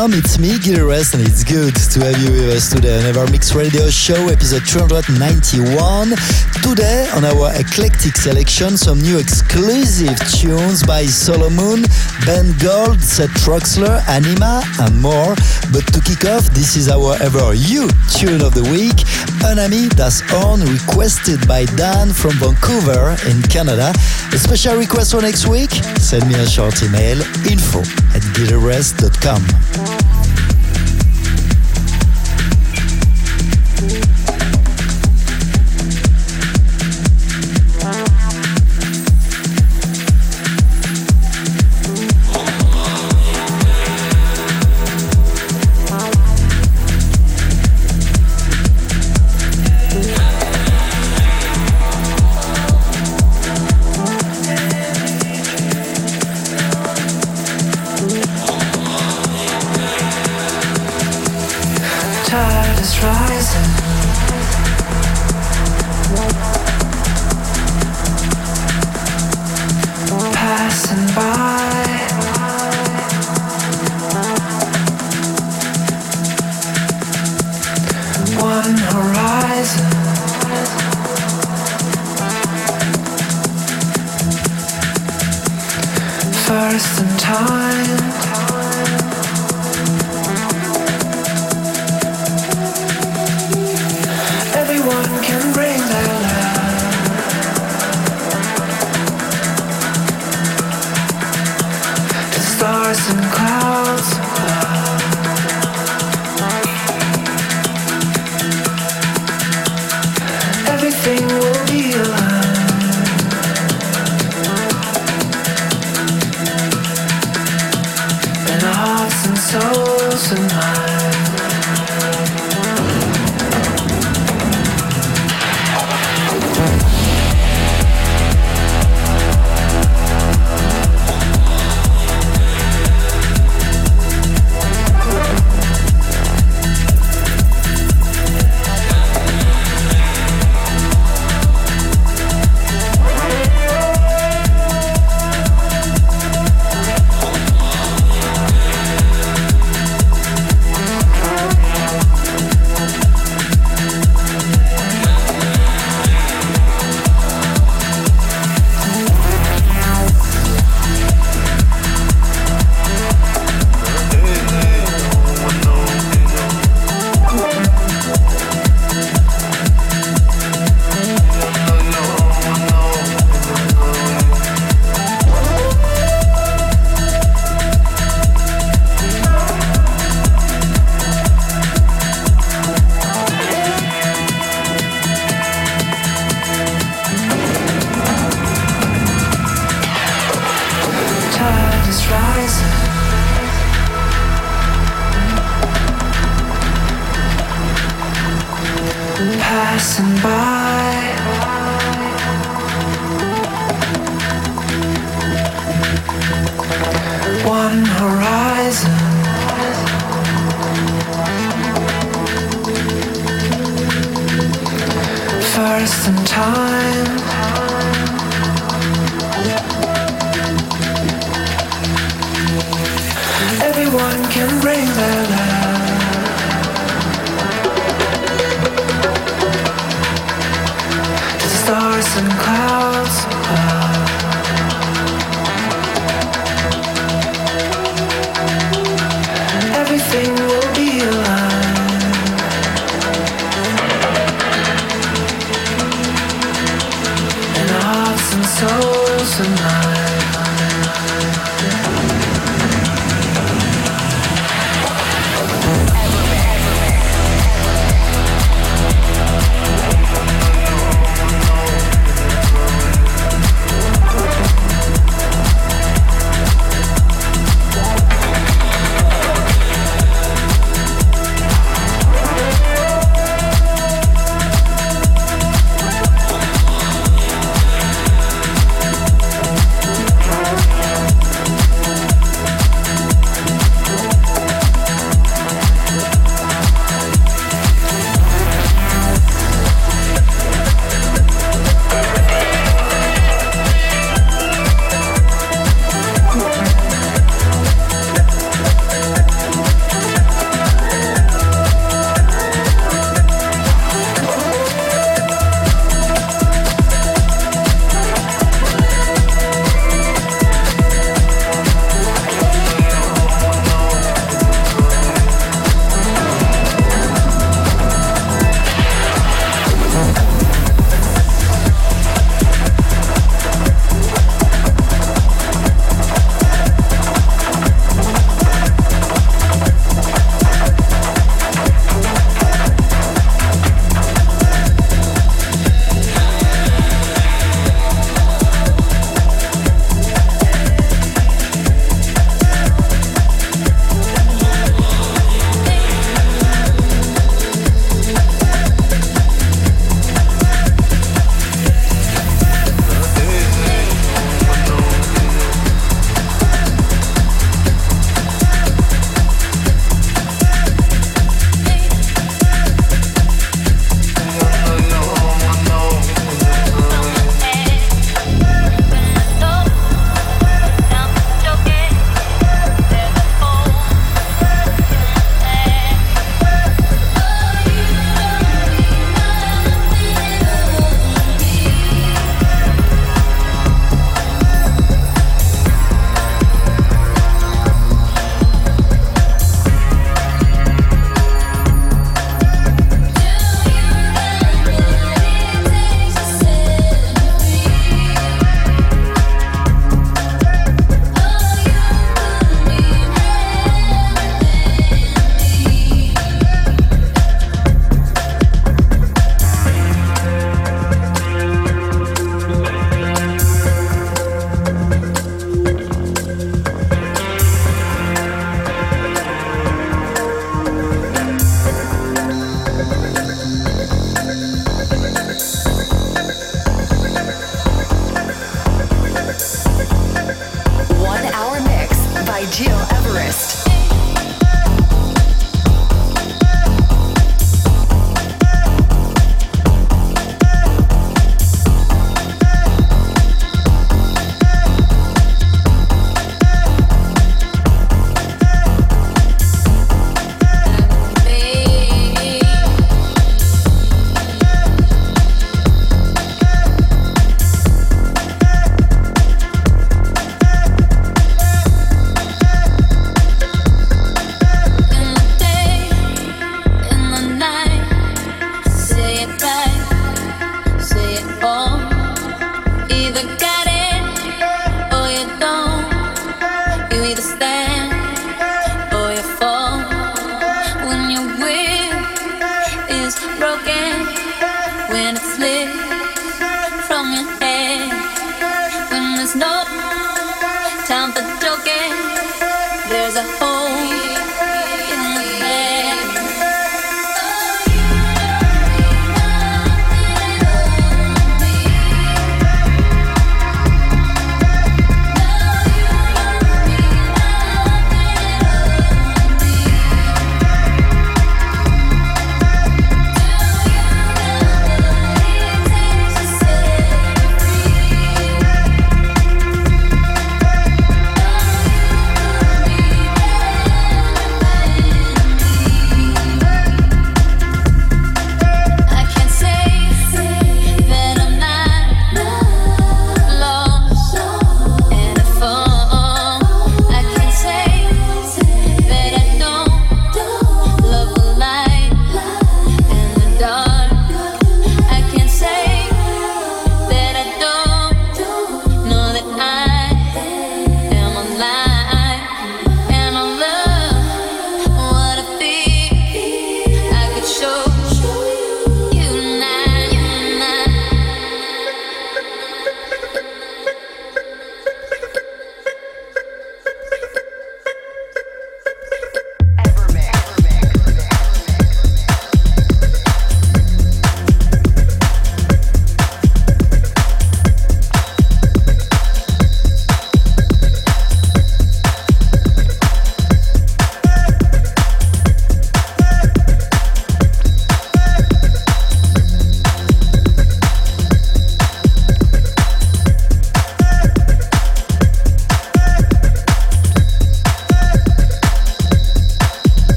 welcome. It's me, Gil and it's good to have you with us today on our Mix Radio Show, episode 291. Today, on our eclectic selection, some new exclusive tunes by Solomun, Ben Gold, Seth Troxler, Anima, and more. But to kick off, this is our ever you tune of the week, Un Ami Das On, requested by Dan from Vancouver in Canada. A special request for next week? Send me a short email, info at gileverest.com. try.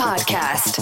Podcast.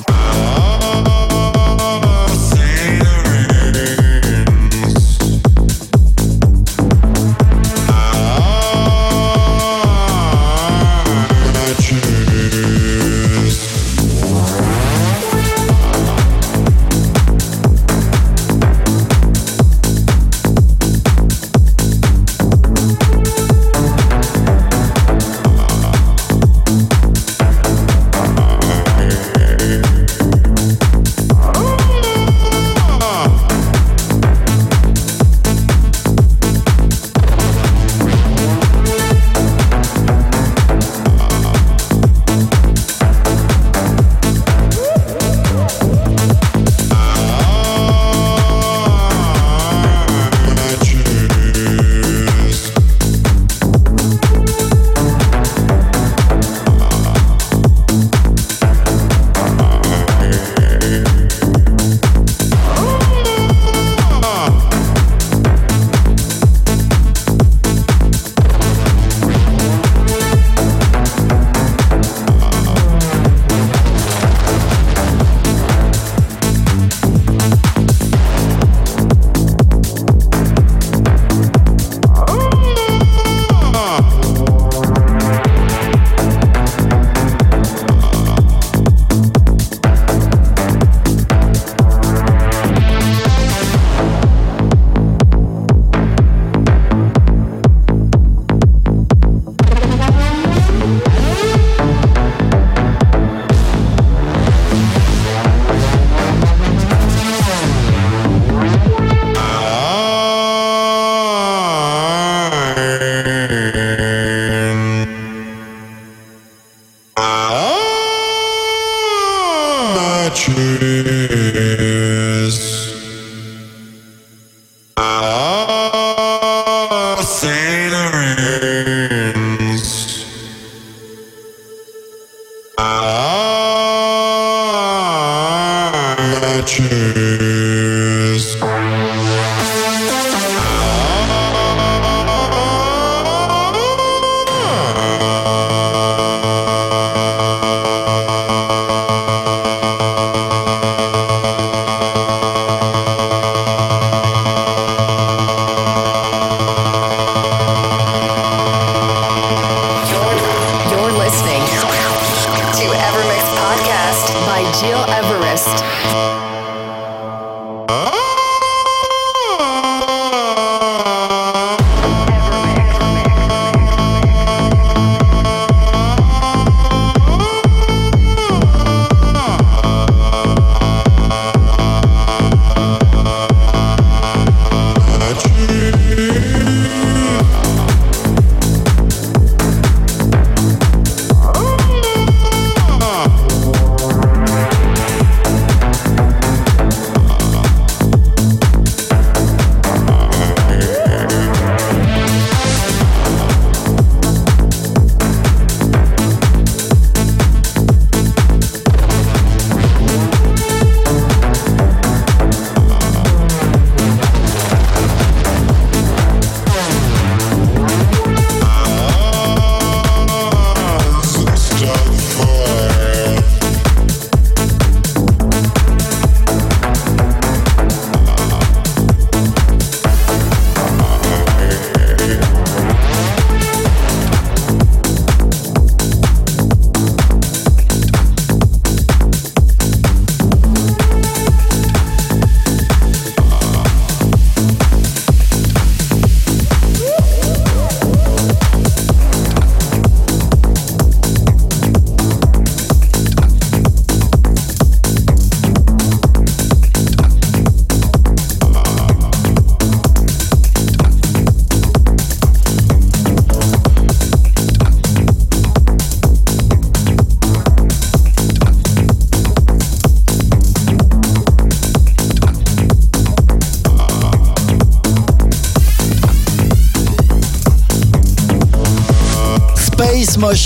Uh, oh! Not true.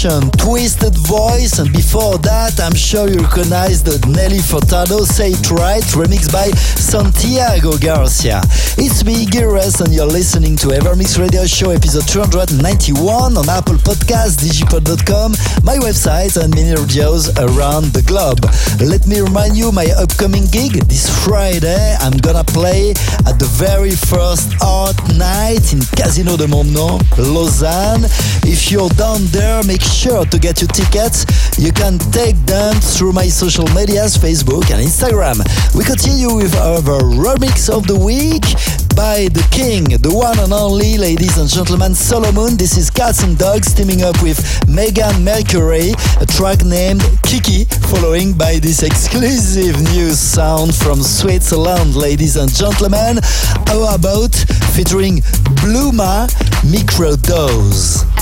Motion, Twisted Voice, and before that, I'm sure you recognize the Nelly Furtado Say It Right, remixed by Santiago Garcia. It's me, Gires, and you're listening to Evermix Radio Show episode 291 on Apple Podcasts, digipod.com, my website, and many radios around the globe. Let me remind you my upcoming gig this Friday. I'm gonna play at the very first art night in Casino de Montbenon, Lausanne. If you're down there, make sure to get your tickets. You can take them through my social medias, Facebook and Instagram. We continue with our remix of the week by the king, the one and only, ladies and gentlemen, Solomun. This is Cats and Dogs teaming up with Megan Mercury, a track named Kiki, following by this exclusive new sound from Switzerland, ladies and gentlemen. How about featuring Bluma Microdose?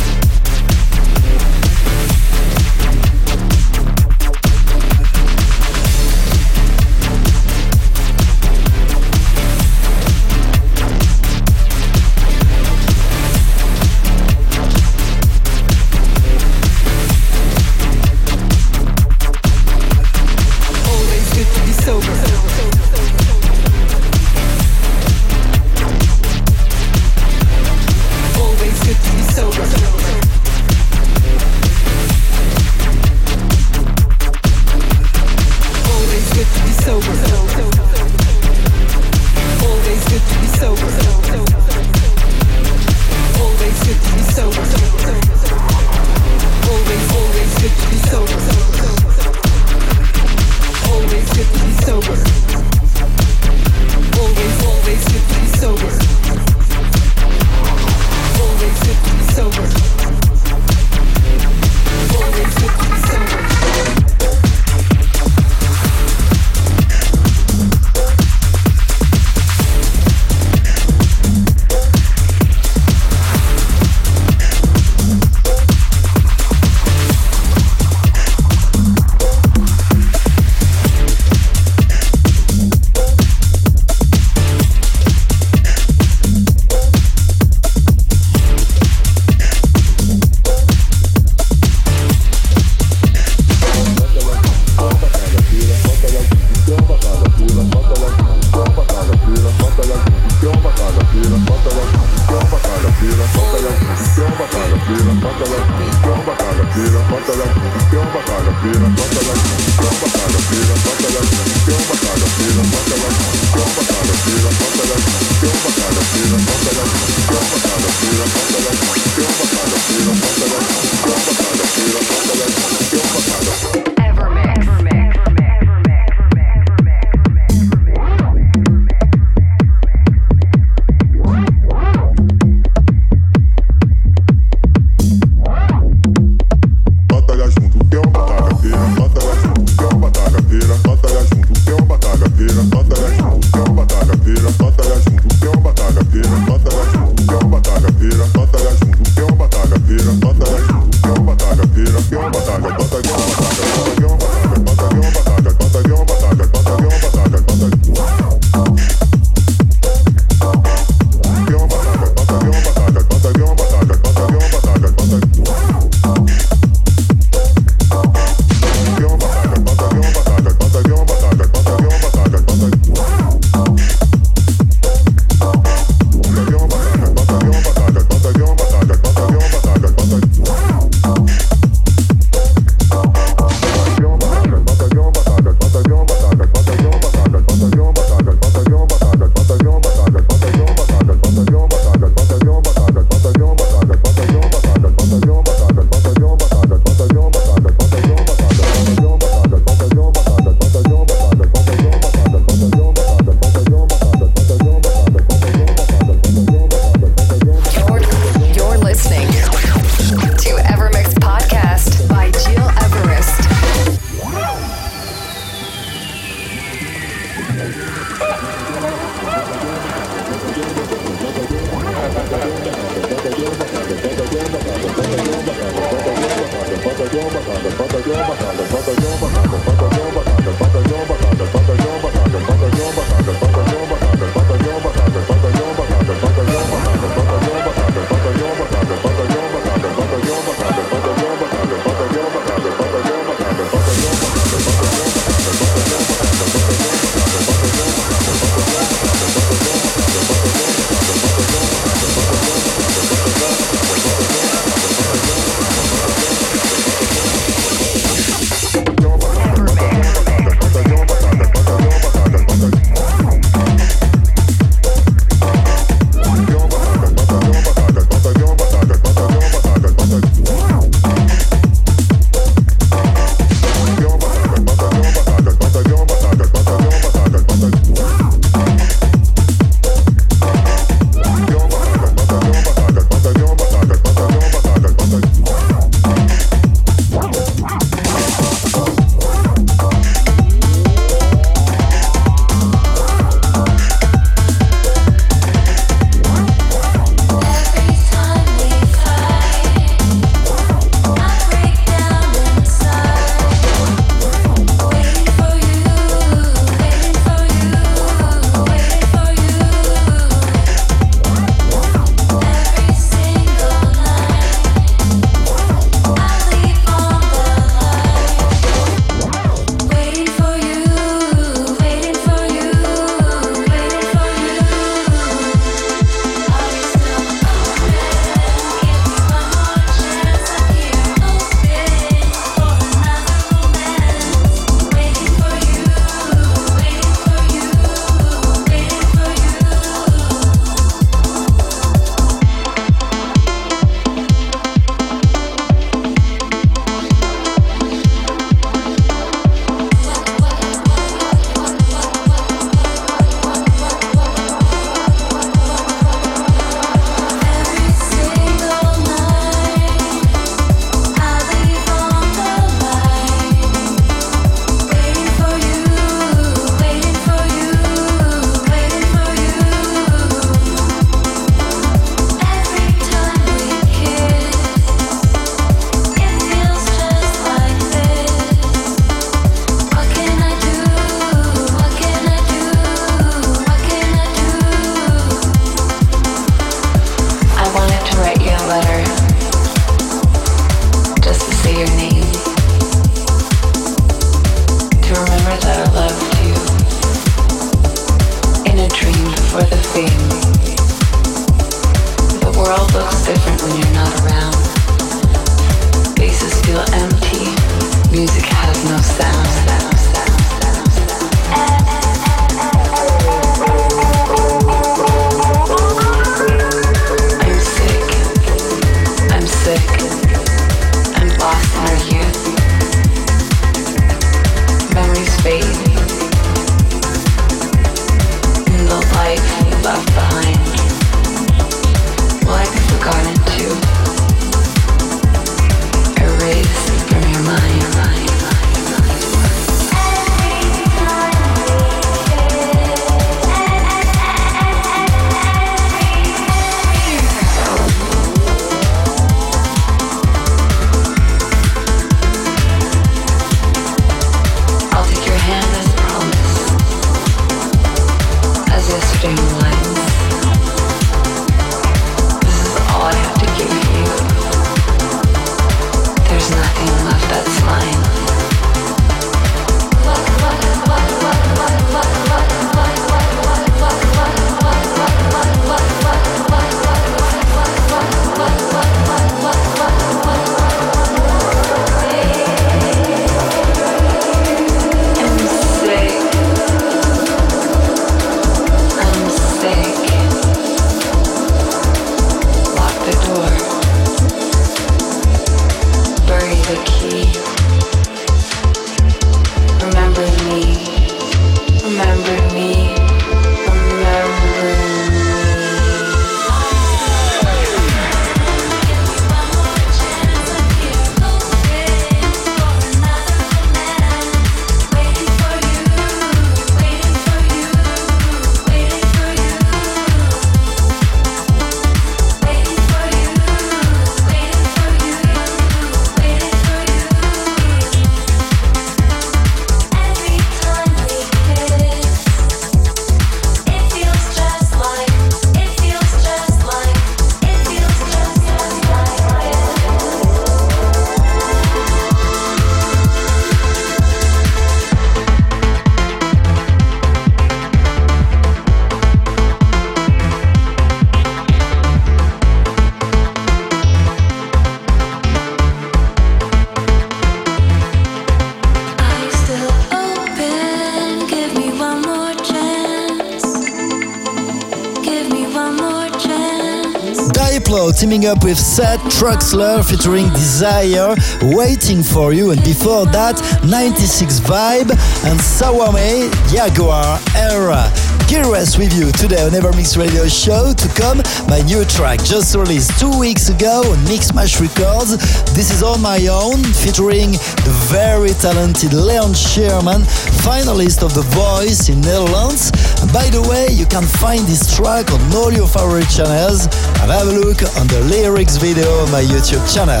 teaming up with Seth Troxler featuring Desire, Waiting for You, and before that, 96 Vibe and Sawame Jaguar Era. Curious with you today on Evermix Radio Show to come my new track just released two weeks ago on Mixmash Records. This is on my own featuring the very talented Leon Sherman, finalist of The Voice in Netherlands. And by the way, you can find this track on all your favorite channels have a look on the lyrics video on my YouTube channel.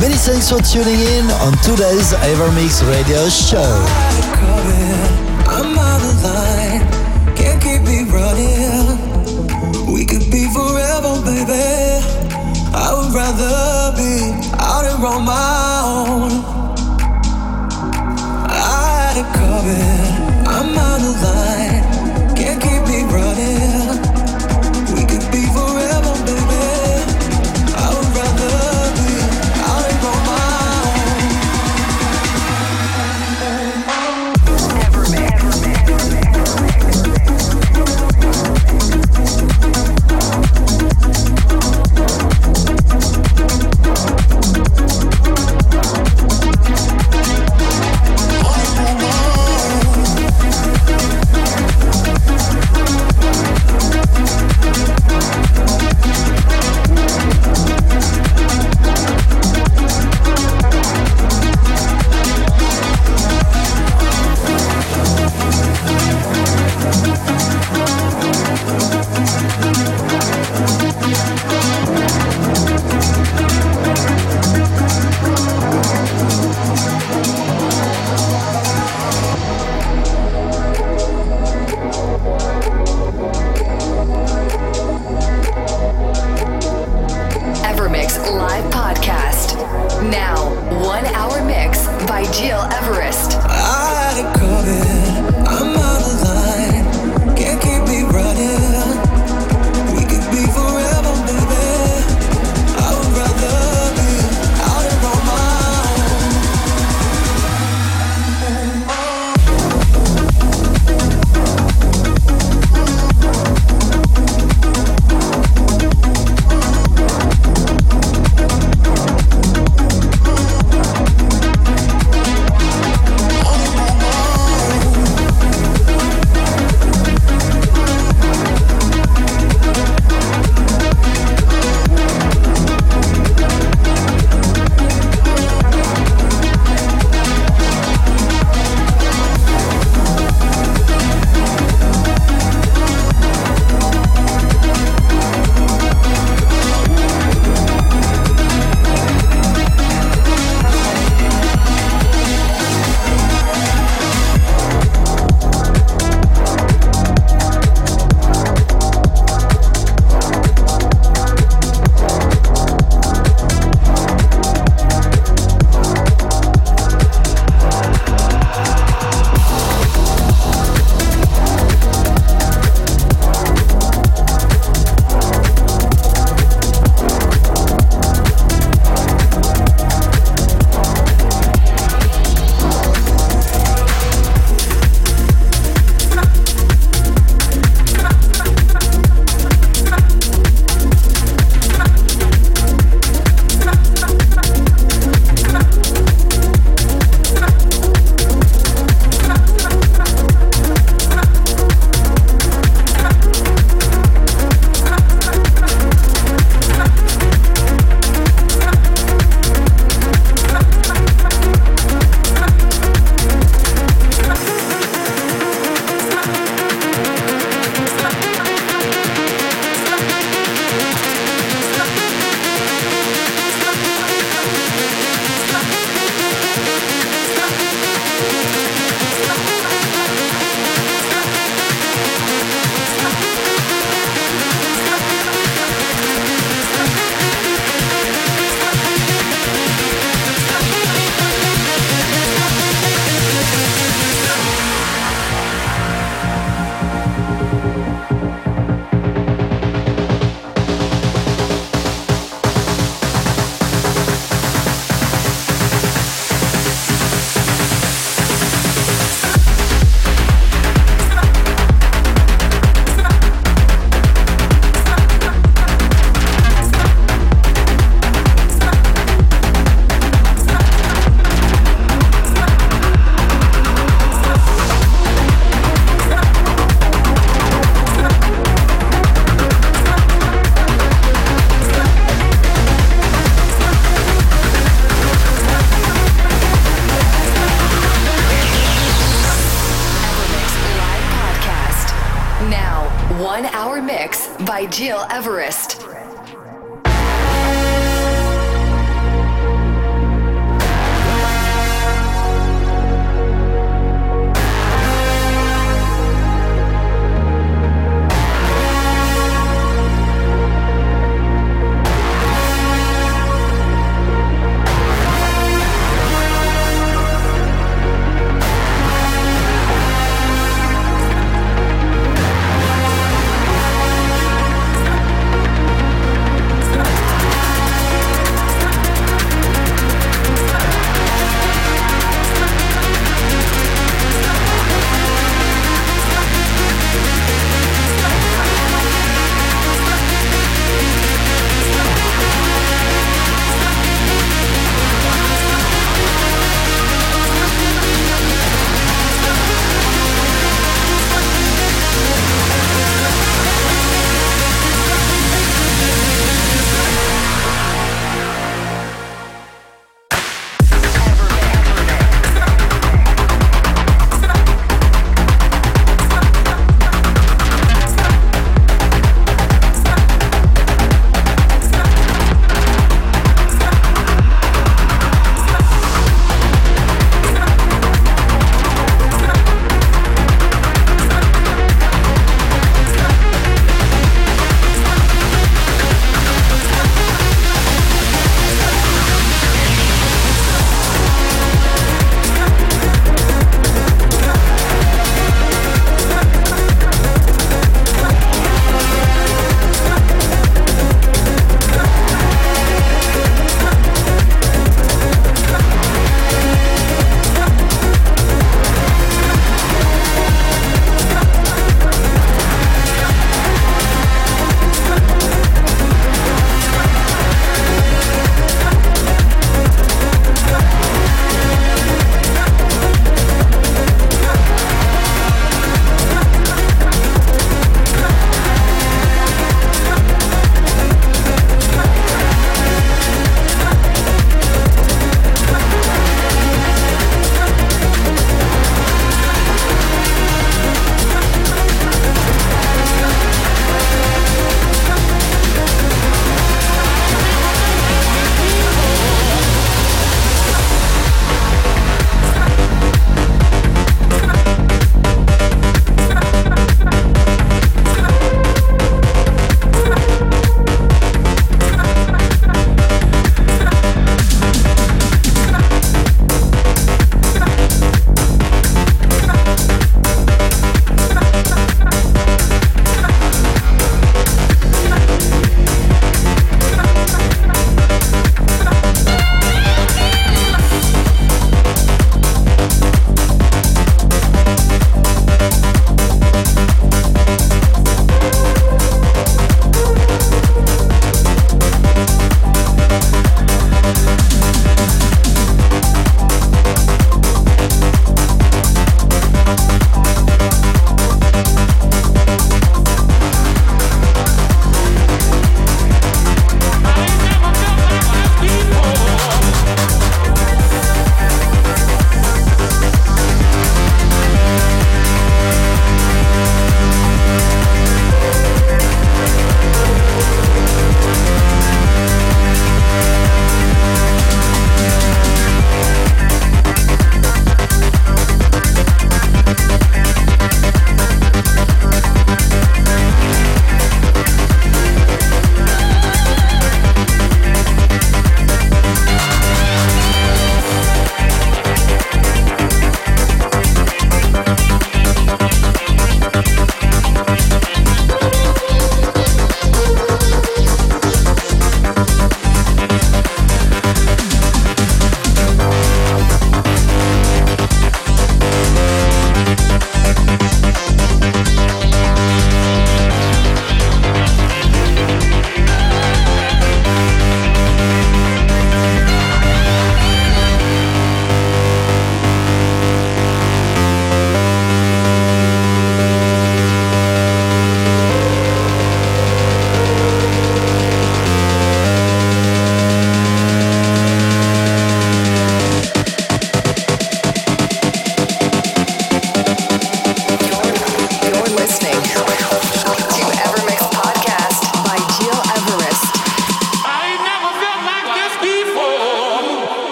Many thanks for tuning in on today's Evermix Radio Show.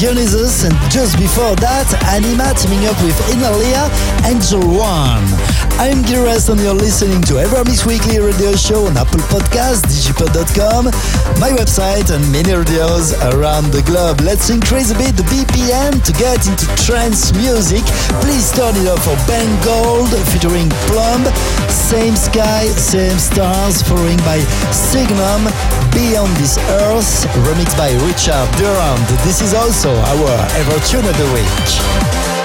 Dionysus, and just before that, Anima teaming up with Inalia, Angel One. I'm Gil Everest and you're listening to Evermix Weekly Radio Show on Apple Podcasts, digipod.com, my website, and many radios around the globe. Let's increase a bit the BPM to get into trance music. Please turn it up for Ben Gold featuring Plumb, Same Sky, Same Stars, following by Signum, Beyond This Earth, remixed by Richard Durand. This is also our Ever Tune of the Week.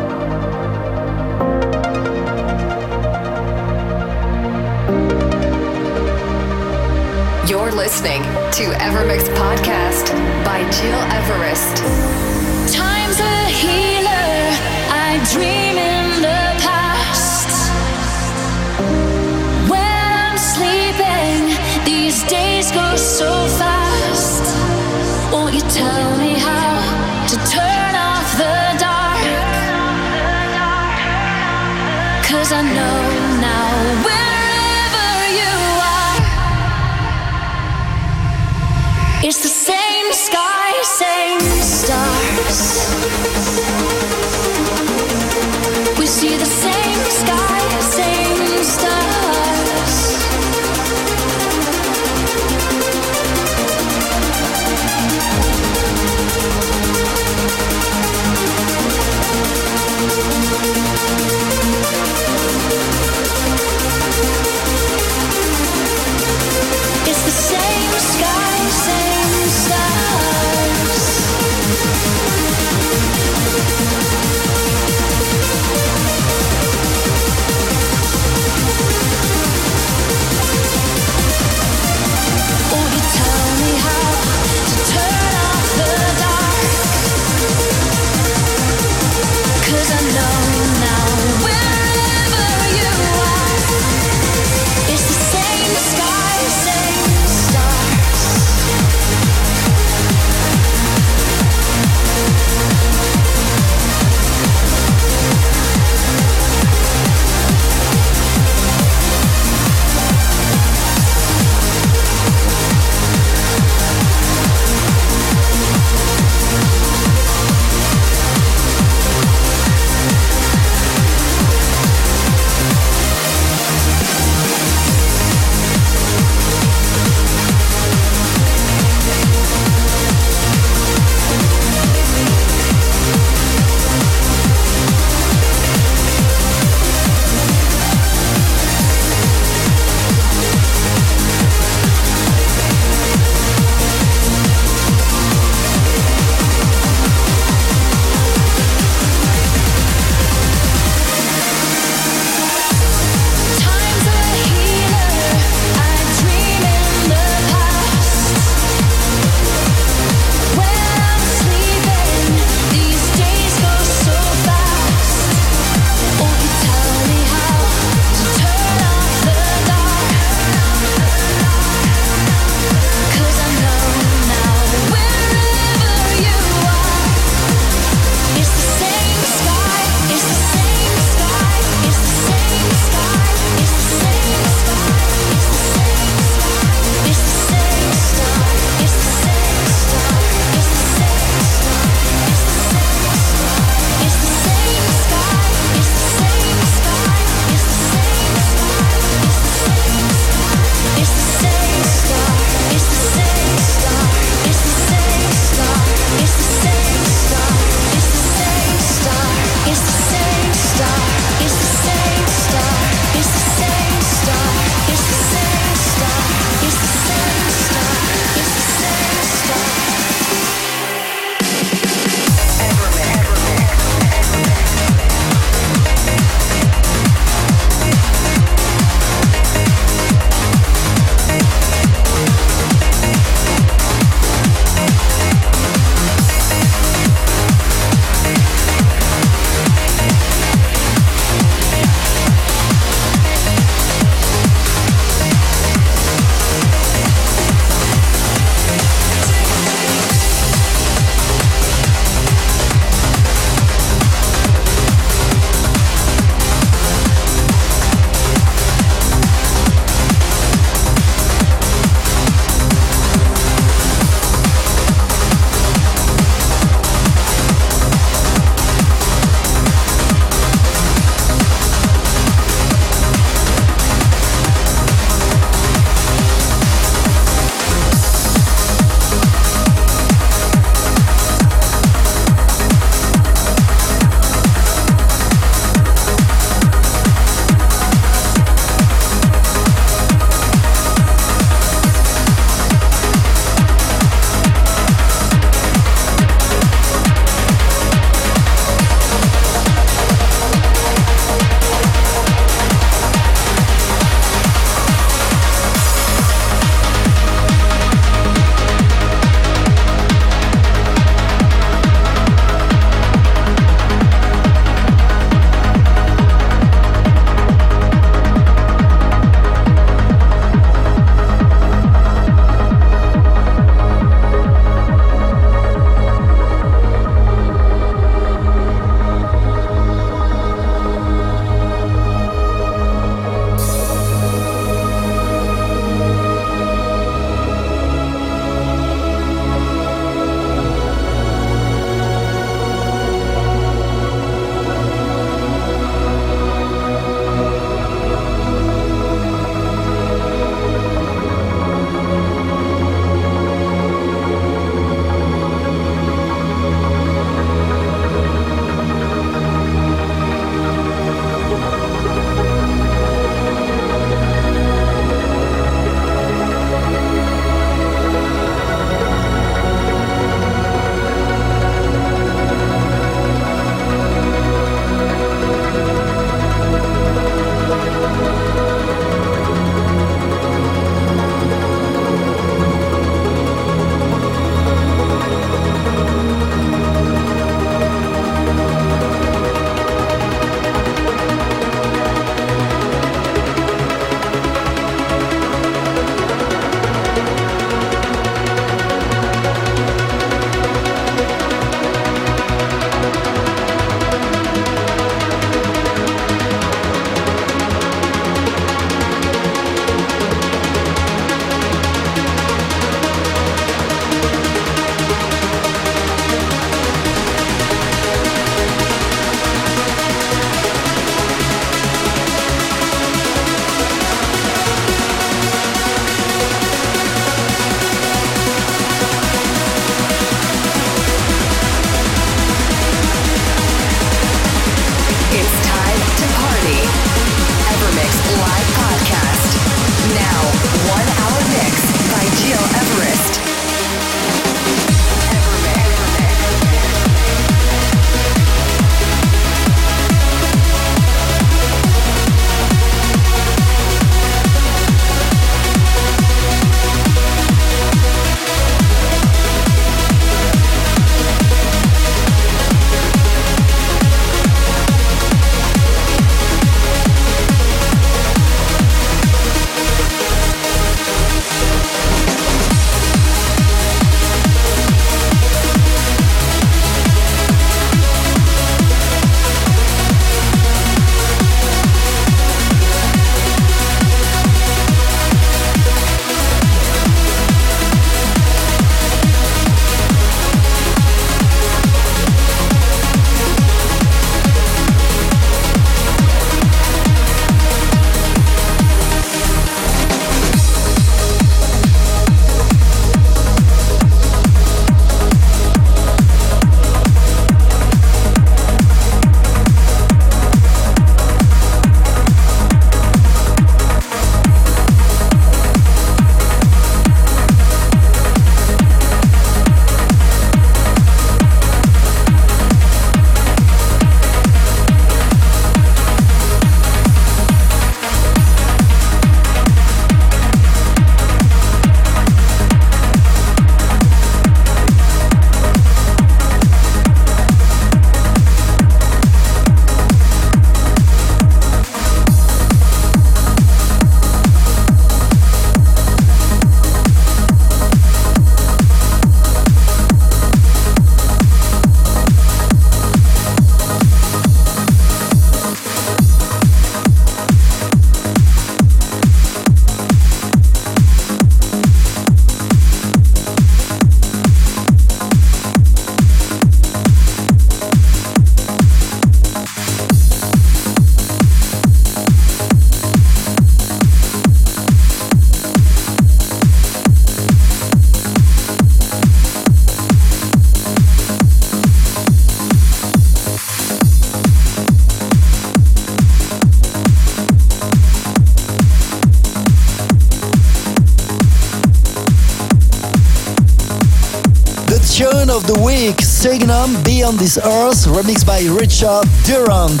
Beyond This Earth, remixed by Richard Durand.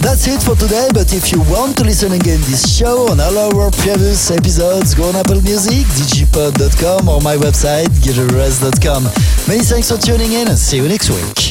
That's it for today, but if you want to listen again this show on all our previous episodes, go on Apple Music, digipod.com or my website, gileverest.com. Many thanks for tuning in and see you next week.